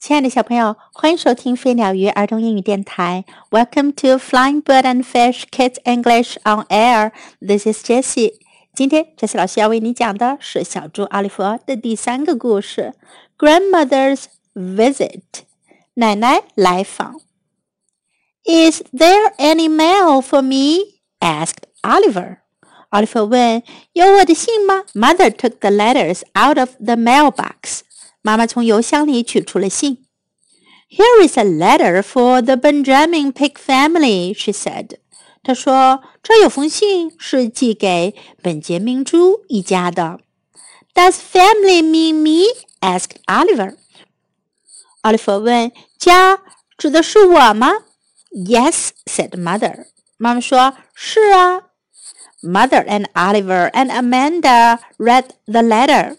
亲爱的小朋友，欢迎收听飞鸟鱼儿童英语电台。Welcome to Flying Bird and Fish Kids English on Air. This is Jessie. 今天，Jessie 老师要为你讲的是小猪奥利弗的第三个故事：Grandmother's Visit。奶奶来访。Is there any mail for me? asked Oliver. 奥利弗问：“有我的信吗？”Mother took the letters out of the mailbox. 妈妈从邮箱里取出了信。Here is a letter for the Benjamin Pig family, she said. 她说：“这有封信是寄给本杰明猪一家的。” Does family mean me? asked Oliver. 奥利弗问：“家指的是我吗？”Yes, said mother. 妈妈说：“是啊。” Mother and Oliver and Amanda read the letter.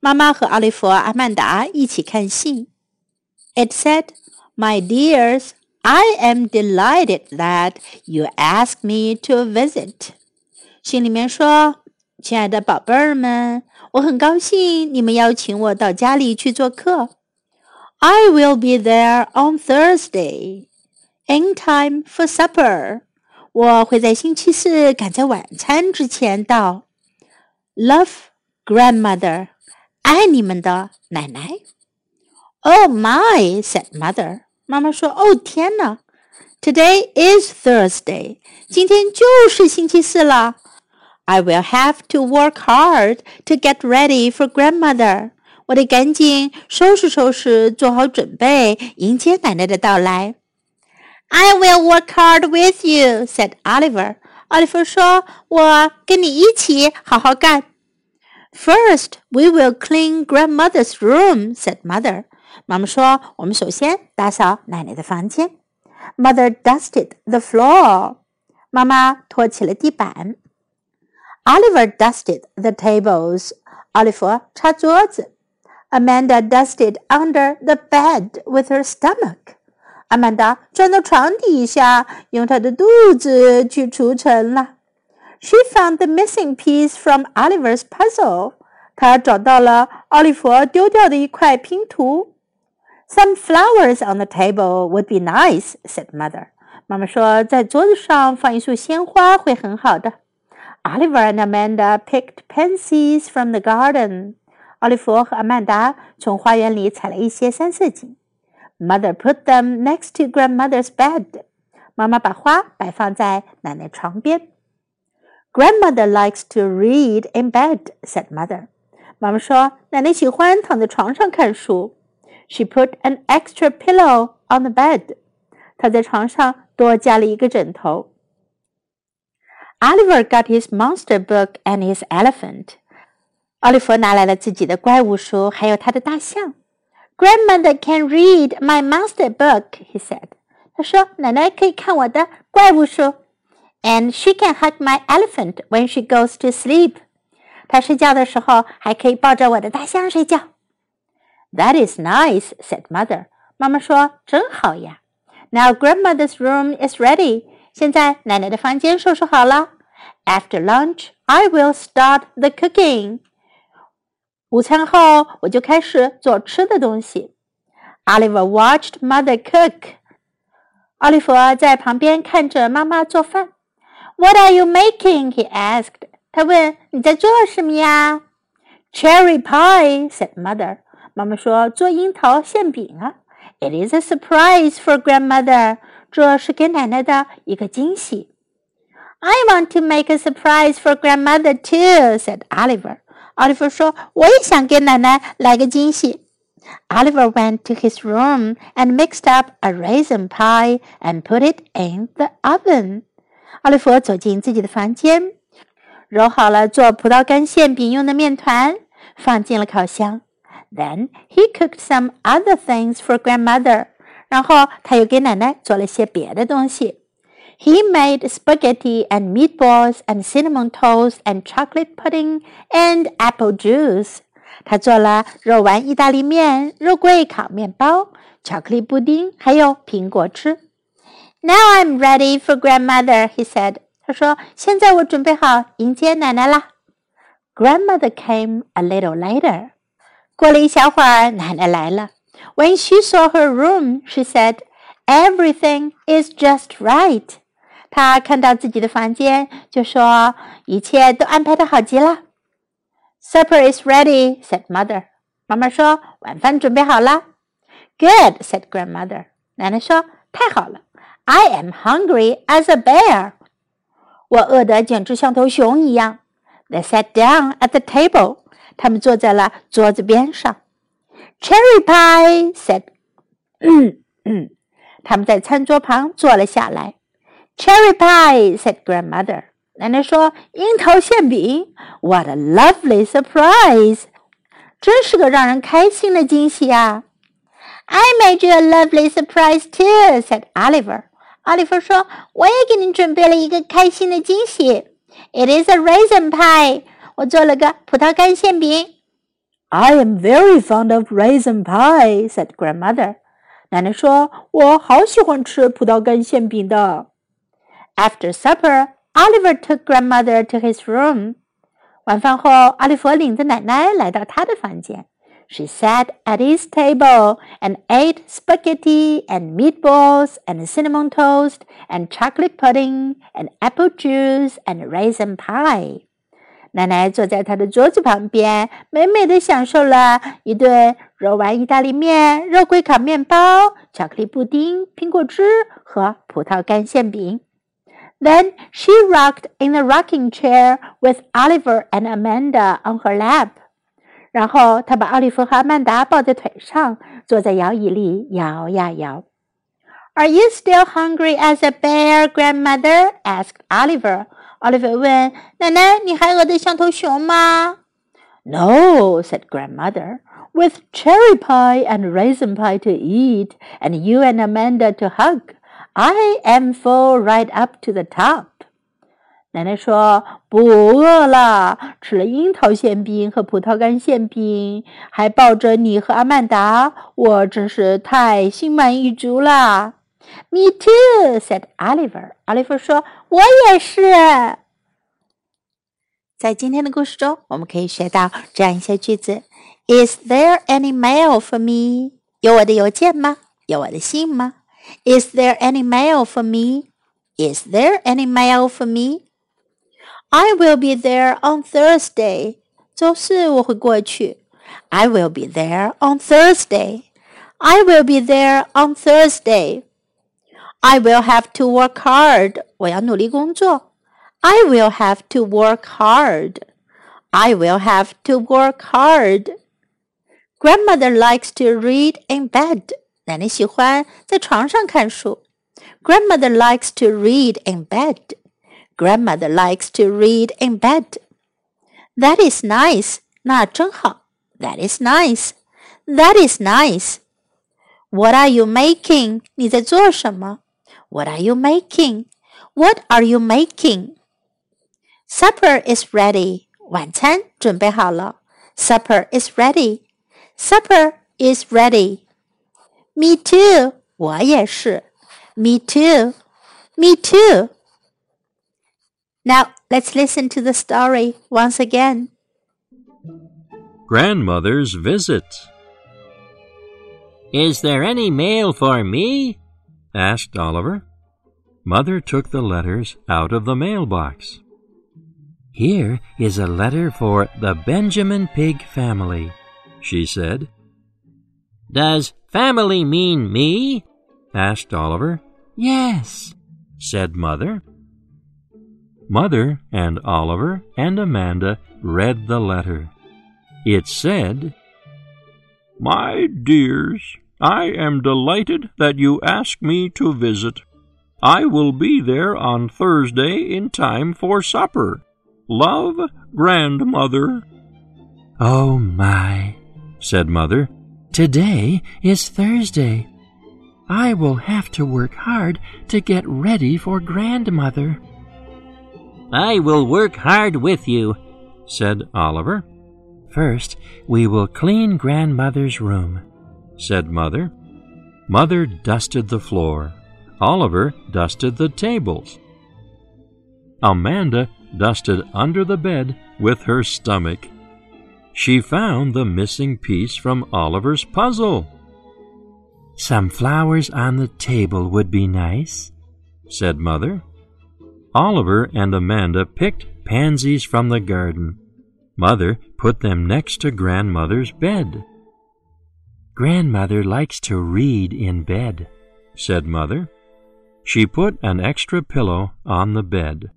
妈妈和奥利弗、阿曼达一起看信。It said, "My dears, I am delighted that you asked me to visit." 信里面说：“亲爱的宝贝儿们，我很高兴你们邀请我到家里去做客。I will be there on Thursday, in time for supper." 我会在星期四赶在晚餐之前到。Love, grandmother. 爱你们的奶奶。Oh my, said mother. 妈妈说：“哦天哪！Today is Thursday. 今天就是星期四了。I will have to work hard to get ready for grandmother. 我得赶紧收拾收拾，做好准备，迎接奶奶的到来。I will work hard with you, said Oliver. 奥利弗说：“我跟你一起好好干。” First, we will clean grandmother's room," said mother. 妈妈说：“我们首先打扫奶奶的房间。” Mother dusted the floor. 妈妈拖起了地板。Oliver dusted the tables. 奥利弗擦桌子。Amanda dusted under the bed with her stomach. 阿曼达钻到床底下，用她的肚子去除尘了。 she found the missing piece from Oliver's puzzle. 她找到了奥利弗丢掉的一块拼图。Some flowers on the table would be nice," said mother. 妈妈说，在桌子上放一束鲜花会很好的。Oliver and Amanda picked pansies from the garden. 奥利弗和阿曼达从花园里采了一些三色堇。Mother put them next to grandmother's bed. 妈妈把花摆放在奶奶床边。 Grandmother likes to read in bed," said mother. 妈妈说，奶奶喜欢躺在床上看书。She put an extra pillow on the bed. 她在床上多加了一个枕头。Oliver got his monster book and his elephant. 奥利弗拿来了自己的怪物书，还有他的大象。Grandmother can read my monster book, he said. 他说，奶奶可以看我的怪物书。 and she can hug my elephant when she goes to sleep. 她睡觉的时候还可以抱着我的大象睡觉。That is nice," said mother. 妈妈说：“真好呀。” Now grandmother's room is ready. 现在奶奶的房间收拾好了。After lunch, I will start the cooking. 午餐后我就开始做吃的东西。Oliver watched mother cook. 奥利弗在旁边看着妈妈做饭。 what are you making? he asked. 他问你在做什么呀？Cherry pie, said mother. 妈妈说做樱桃馅饼啊。It is a surprise for grandmother. 这是给奶奶的一个惊喜。I want to make a surprise for grandmother too, said Oliver. 奥利弗说我也想给奶奶来个惊喜。Oliver went to his room and mixed up a raisin pie and put it in the oven. 奥利弗走进自己的房间，揉好了做葡萄干馅饼用的面团，放进了烤箱。Then he cooked some other things for grandmother。然后他又给奶奶做了些别的东西。He made spaghetti and meatballs and cinnamon toast and chocolate pudding and apple juice。他做了肉丸意大利面、肉桂烤面包、巧克力布丁，还有苹果汁。now I'm ready for grandmother, he said. 他说：“现在我准备好迎接奶奶啦。” Grandmother came a little later. 过了一小会儿，奶奶来了。 When she saw her room, she said, "Everything is just right." 她看到自己的房间，就说一切都安排的好极了。Supper is ready," said mother. 妈妈说晚饭准备好了。Good," said grandmother. 奶奶说太好了。 ” I am hungry as a bear. 我饿得简直像头熊一样。They sat down at the table. 他们坐在了桌子边上。Cherry pie said，嗯嗯，他们在餐桌旁坐了下来。Cherry pie said grandmother，奶奶说樱桃馅饼。What a lovely surprise！真是个让人开心的惊喜啊！I made you a lovely surprise too said Oliver。 奥利弗说我也给你准备了一个开心的惊喜。It is a raisin pie。我做了个葡萄干馅饼。I am very fond of raisin pie," said grandmother. 奶奶说：“我好喜欢吃葡萄干馅饼的。” After supper, Oliver took grandmother to his room. 晚饭后，奥利弗领着奶奶来到他的房间。She sat at his table and ate spaghetti and meatballs and cinnamon toast and chocolate pudding and apple juice and raisin pie. 奶奶坐在她的桌子旁边，美美的享受了一顿肉丸意大利面、肉桂烤面包、巧克力布丁、苹果汁和葡萄干馅饼。Then she rocked in the rocking chair with Oliver and Amanda on her lap。 然后她把奥利弗和阿曼达抱在腿上，坐在摇椅里摇呀摇。Are you still hungry as a bear, grandmother? asked Oliver. 奥利弗问：“奶奶，你还饿得像头熊吗？”“No,” said grandmother. With cherry pie and raisin pie to eat, and you and Amanda to hug, I am full right up to the top. 奶奶说：“不饿了，吃了樱桃馅饼和葡萄干馅饼，还抱着你和阿曼达，我真是太心满意足了。” Me too," said Oliver. Oliver 说：“我也是。”在今天的故事中，我们可以学到这样一些句子：Is there any mail for me？有我的邮件吗？有我的信吗？Is there any mail for me？Is there any mail for me？” me？I will be there on Thursday。周四我会过去。I will be there on Thursday. I will be there on Thursday. I will have to work hard. 我要努力工作。I will have to work hard. I will have to work hard. Grandmother likes to read in bed. 奶奶喜欢在床上看书。Grandmother likes to read in bed. Grandmother likes to read in bed. That is nice. 那真好。That is nice. That is nice. What are you making? 你在做什么？what are you making? What are you making? Supper is ready. 晚餐准备好了。Supper is ready. Supper is ready. Me too. 我也是。Me too. Me too. Now let's listen to the story once again. Grandmother's visit. Is there any mail for me? asked Oliver. Mother took the letters out of the mailbox. Here is a letter for the Benjamin Pig family, she said. Does family mean me? asked Oliver. Yes, said Mother. Mother and Oliver and Amanda read the letter. It said, My dears, I am delighted that you ask me to visit. I will be there on Thursday in time for supper. Love, Grandmother. Oh, my, said Mother. Today is Thursday. I will have to work hard to get ready for Grandmother. I will work hard with you, said Oliver. First, we will clean Grandmother's room said Mother. Mother dusted the floor. Oliver dusted the tables. Amanda dusted under the bed with her stomach. She found the missing piece from Oliver's puzzle. Some flowers on the table would be nice, said Mother. Oliver and Amanda picked pansies from the garden. Mother put them next to Grandmother's bed. Grandmother likes to read in bed, said Mother. She put an extra pillow on the bed.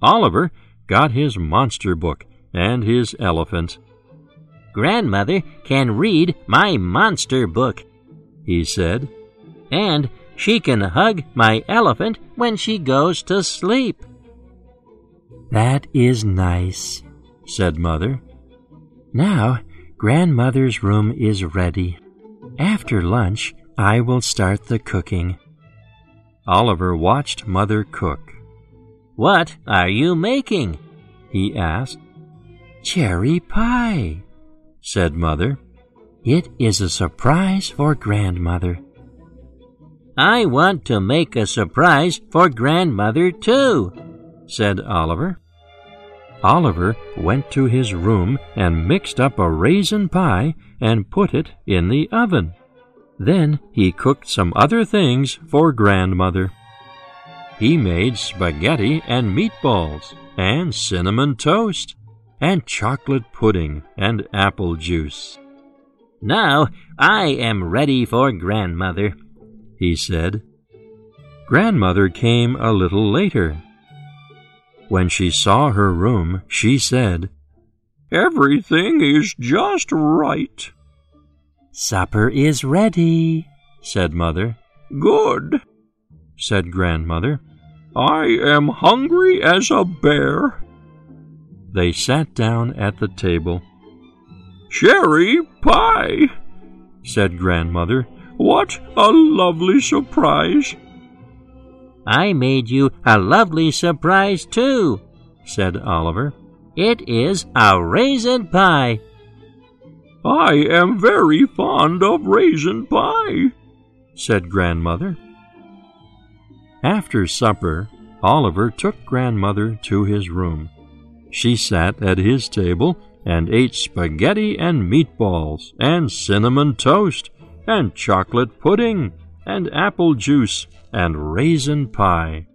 Oliver got his monster book and his elephant. Grandmother can read my monster book, he said, and she can hug my elephant when she goes to sleep. That is nice, said Mother. Now, Grandmother's room is ready. After lunch, I will start the cooking. Oliver watched Mother cook. What are you making? he asked. Cherry pie, said Mother. It is a surprise for Grandmother. I want to make a surprise for Grandmother, too, said Oliver. Oliver went to his room and mixed up a raisin pie and put it in the oven. Then he cooked some other things for Grandmother. He made spaghetti and meatballs, and cinnamon toast, and chocolate pudding and apple juice. Now I am ready for Grandmother, he said. Grandmother came a little later. When she saw her room, she said, Everything is just right. Supper is ready, said Mother. Good, said Grandmother. I am hungry as a bear. They sat down at the table. Cherry pie, said Grandmother. What a lovely surprise! I made you a lovely surprise, too, said Oliver. It is a raisin pie. I am very fond of raisin pie, said Grandmother. After supper, Oliver took Grandmother to his room. She sat at his table and ate spaghetti and meatballs, and cinnamon toast, and chocolate pudding, and apple juice, and raisin pie.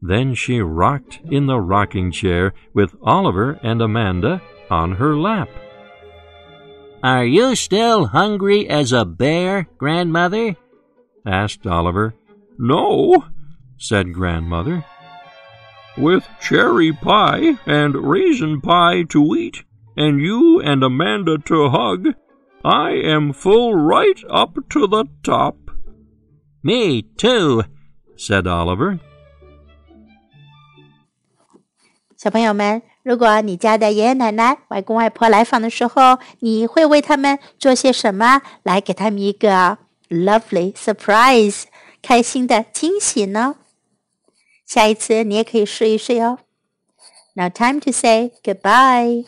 Then she rocked in the rocking chair with Oliver and Amanda on her lap. Are you still hungry as a bear, Grandmother? asked Oliver. No, said Grandmother. With cherry pie and raisin pie to eat, and you and Amanda to hug, I am full right up to the top. Me too, said Oliver. 小朋友们，如果你家的爷爷奶奶、外公外婆来访的时候，你会为他们做些什么来给他们一个 lovely surprise 开心的惊喜呢？下一次你也可以试一试哟。Now time to say goodbye.